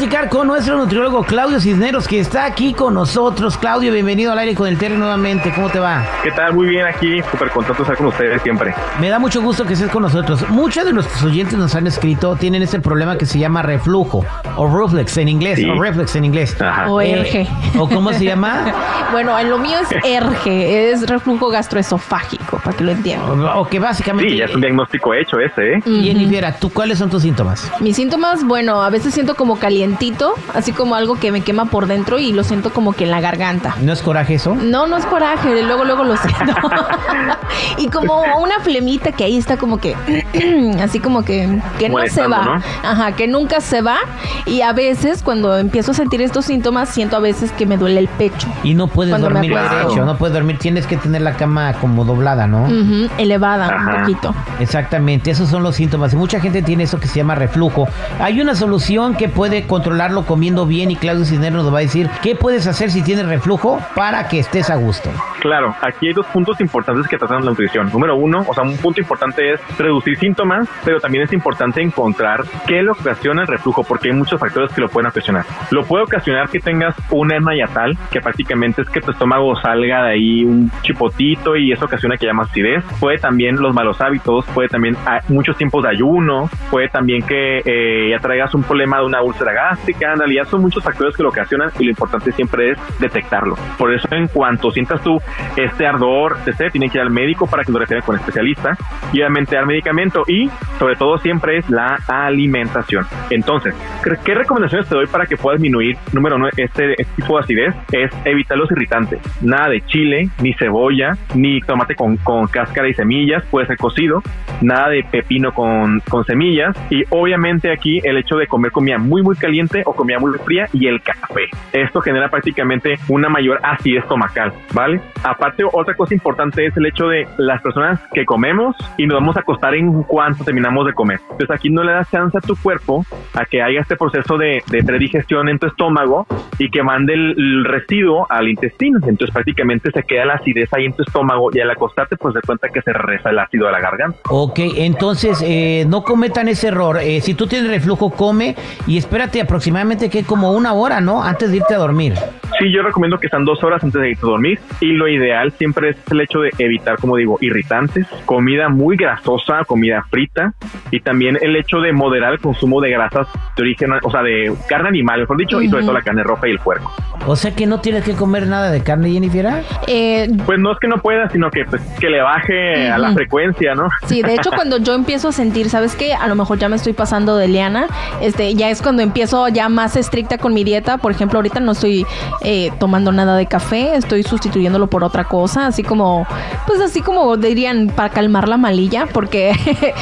Platicar con nuestro nutriólogo Claudio Cisneros, que está aquí con nosotros. Claudio, bienvenido al aire con el Terry nuevamente. ¿Cómo te va? ¿Qué tal? Muy bien aquí, súper contento de estar con ustedes siempre. Me da mucho gusto que estés con nosotros. Muchos de nuestros oyentes nos han escrito, tienen ese problema que se llama reflujo, o reflex en inglés, Sí. o reflex en inglés. Ajá. O Eh, erge. ¿O cómo se llama? Bueno, en lo mío es erge, es reflujo gastroesofágico, para que lo entiendan. O, o que básicamente... Sí, ya es un diagnóstico hecho ese, ¿eh? Jennifer, ¿tú cuáles son tus síntomas? Mis síntomas, bueno, a veces siento como calientito, así como algo que me quema por dentro y lo siento como que en la garganta. ¿No es coraje eso? No, no es coraje, luego, luego lo siento. y como una flemita que ahí está como que, así como que, que no se va. ¿no? Ajá, que nunca se va. Y a veces, cuando empiezo a sentir estos síntomas, siento a veces que me duele el pecho. Y no puedes dormir derecho, no puedes dormir, tienes que tener la cama como doblada, ¿no? Elevada Ajá. un poquito. Exactamente, esos son los síntomas. Y mucha gente tiene eso que se llama reflujo. Hay una solución que puede controlarlo comiendo bien y Claudio Cisneros nos va a decir qué puedes hacer si tienes reflujo para que estés a gusto. Claro, aquí hay dos puntos importantes que tratan la nutrición. Número uno, o sea, un punto importante es reducir síntomas, pero también es importante encontrar qué lo ocasiona el reflujo, porque hay muchos factores que lo pueden ocasionar. Lo puede ocasionar que tengas una hernia yatal, que prácticamente es que tu estómago salga de ahí un chipotito y eso ocasiona que llama acidez. Puede también los malos hábitos, puede también ah, muchos tiempos de ayuno, puede también que eh, ya traigas un problema de una úlcera gástrica. En realidad son muchos factores que lo ocasionan y lo importante siempre es detectarlo. Por eso en cuanto sientas tú este ardor, etc., tiene que ir al médico para que lo refieran con especialista y obviamente al medicamento y sobre todo siempre es la alimentación. Entonces, ¿qué- ¿qué recomendaciones te doy para que puedas disminuir, número uno, este, este tipo de acidez? Es evitar los irritantes. Nada de chile, ni cebolla, ni tomate con, con cáscara y semillas, puede ser cocido, nada de pepino con, con semillas y obviamente aquí el hecho de comer comida muy muy caliente o comida muy fría y el café. Esto genera prácticamente una mayor acidez estomacal, ¿vale? Aparte, otra cosa importante es el hecho de las personas que comemos y nos vamos a acostar en cuanto terminamos de comer. Entonces aquí no le das chance a tu cuerpo a que haga este proceso de, de predigestión en tu estómago y que mande el, el residuo al intestino. Entonces prácticamente se queda la acidez ahí en tu estómago y al acostarte pues de cuenta que se reza el ácido de la garganta. Ok, entonces eh, no cometan ese error. Eh, si tú tienes reflujo, come y espérate aproximadamente que como una hora, ¿no? Antes de irte a dormir. Sí, yo recomiendo que están dos horas antes de irte a dormir y lo ideal siempre es el hecho de evitar, como digo, irritantes, comida muy grasosa, comida frita y también el hecho de moderar el consumo de grasas de origen, o sea, de carne animal, mejor dicho, y sobre todo la carne roja y el puerco. O sea que no tienes que comer nada de carne, Jennifer. Eh, Pues no es que no pueda, sino que pues que le baje a la frecuencia, ¿no? Sí, de hecho cuando yo empiezo a sentir, ¿sabes qué? A lo mejor ya me estoy pasando de liana, este, ya es cuando empiezo ya más estricta con mi dieta, por ejemplo, ahorita no estoy eh, tomando nada de café, estoy sustituyéndolo por otra cosa, así como, pues así como dirían, para calmar la malilla, porque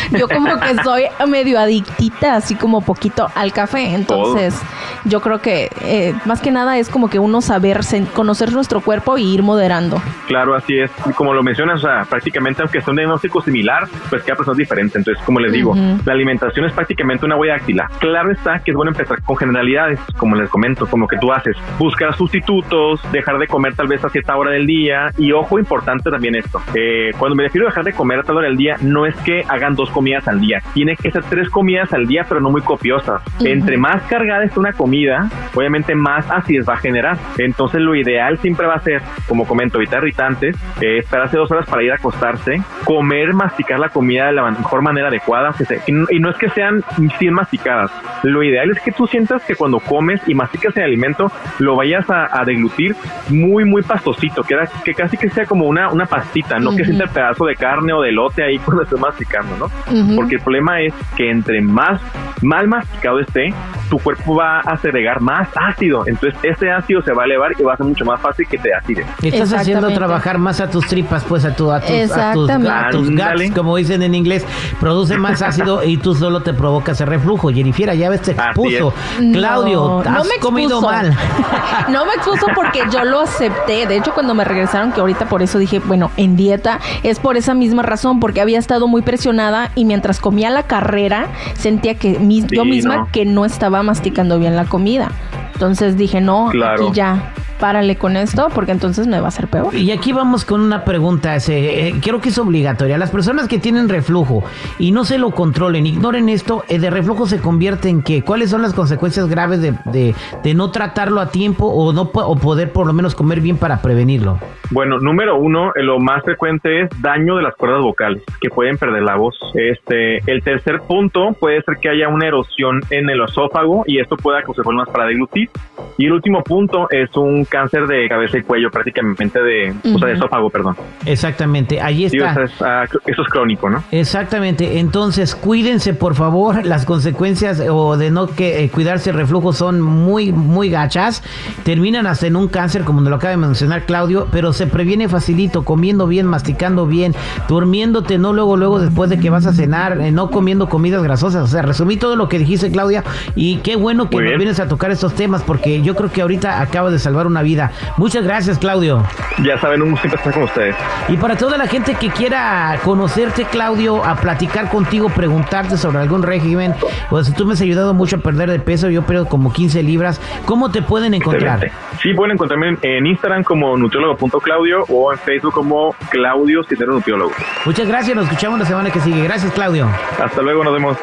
yo como que soy medio adictita, así como poquito al café, entonces yo creo que eh, más que nada es como que uno saber, conocer nuestro cuerpo y ir moderando. Claro, así es. Como lo mencionas, o sea, prácticamente aunque sea un diagnóstico similar, pues cada persona es diferente. Entonces, como les digo, la alimentación es prácticamente una huella dactilar. Claro está que es bueno empezar con generalidades, como les comento, como que tú haces. Buscar sustitutos, dejar de comer tal vez a cierta hora del día. Y ojo, importante también esto. eh, cuando me refiero a dejar de comer a tal hora del día, no es que hagan dos comidas al día. Tiene que ser tres comidas al día, pero no muy copiosas. Entre más cargada es una comida, obviamente más acidez va a generar. Entonces lo ideal siempre va a ser, como comento, evitar irritantes, eh, esperarse dos horas para ir a acostarse, comer, masticar la comida de la mejor manera adecuada, que se- y no- y no es que sean 100 masticadas. Lo ideal es que tú sientas que cuando comes y masticas el alimento, lo vayas a, a deglutir muy, muy pastosito, que, era- que casi que sea como una, una pastita, no que sienta el pedazo de carne o de lote ahí cuando estés masticando, ¿no? Porque el problema es que entre más mal masticado esté, tu cuerpo va a segregar más ácido. Entonces, ese ácido se va a elevar y va a ser mucho más fácil que te acides. Estás haciendo trabajar más a tus tripas, pues a, tu, a, tus, a, tus, a tus Ándale. como dicen en inglés. Produce más ácido y tú solo te provocas el reflujo. Jennifer, ya ves, te expuso. Claudio, no has me comido mal. no me expuso porque yo lo acepté. De hecho, cuando me regresaron, que ahorita por eso dije, bueno, en dieta, es por esa misma razón, porque había estado muy presionada y mientras comía la carrera, sentía que mi- yo misma no. que no estaba masticando bien la comida. Entonces dije, no, Claro. aquí ya, párale con esto, porque entonces me va a hacer peor. Y aquí vamos con una pregunta, ese, eh, creo que es obligatoria. Las personas que tienen reflujo y no se lo controlen, ignoren esto, eh, de reflujo se convierte en qué? ¿Cuáles son las consecuencias graves de, de- de no tratarlo a tiempo o no o poder por lo menos comer bien para prevenirlo? Bueno, número uno, eh, lo más frecuente es daño de las cuerdas vocales, que pueden perder la voz. Este, el tercer punto puede ser que haya una erosión en el esófago y esto pueda causar problemas para deglutir. Y el último punto es un cáncer de cabeza y cuello, prácticamente de, o sea, de esófago, perdón. Exactamente, ahí Sí, o está. sea, es, ah, eso es crónico, ¿no? Exactamente, entonces cuídense por favor, las consecuencias o de no que eh, cuidarse el reflujo son muy muy gachas, terminan hasta en un cáncer como nos lo acaba de mencionar Claudio, pero se previene facilito, comiendo bien, masticando bien, durmiéndote, no luego luego después de que vas a cenar, eh, no comiendo comidas grasosas, o sea, resumí todo lo que dijiste Claudia y qué bueno que nos vienes a tocar estos temas porque yo creo que ahorita acabas de salvar una vida. Muchas gracias Claudio. Ya saben, un gusto estar con ustedes. Y para toda la gente que quiera conocerte, Claudio, a platicar contigo, preguntarte sobre algún régimen, pues tú me has ayudado mucho a perder de peso, yo pierdo como 15 libras, ¿cómo te pueden encontrar? Excelente. Sí, pueden encontrarme en, en Instagram como nutriólogo.claudio o en Facebook como Claudio Cisneros Nutriólogo. Muchas gracias, nos escuchamos la semana que sigue. Gracias, Claudio. Hasta luego, nos vemos.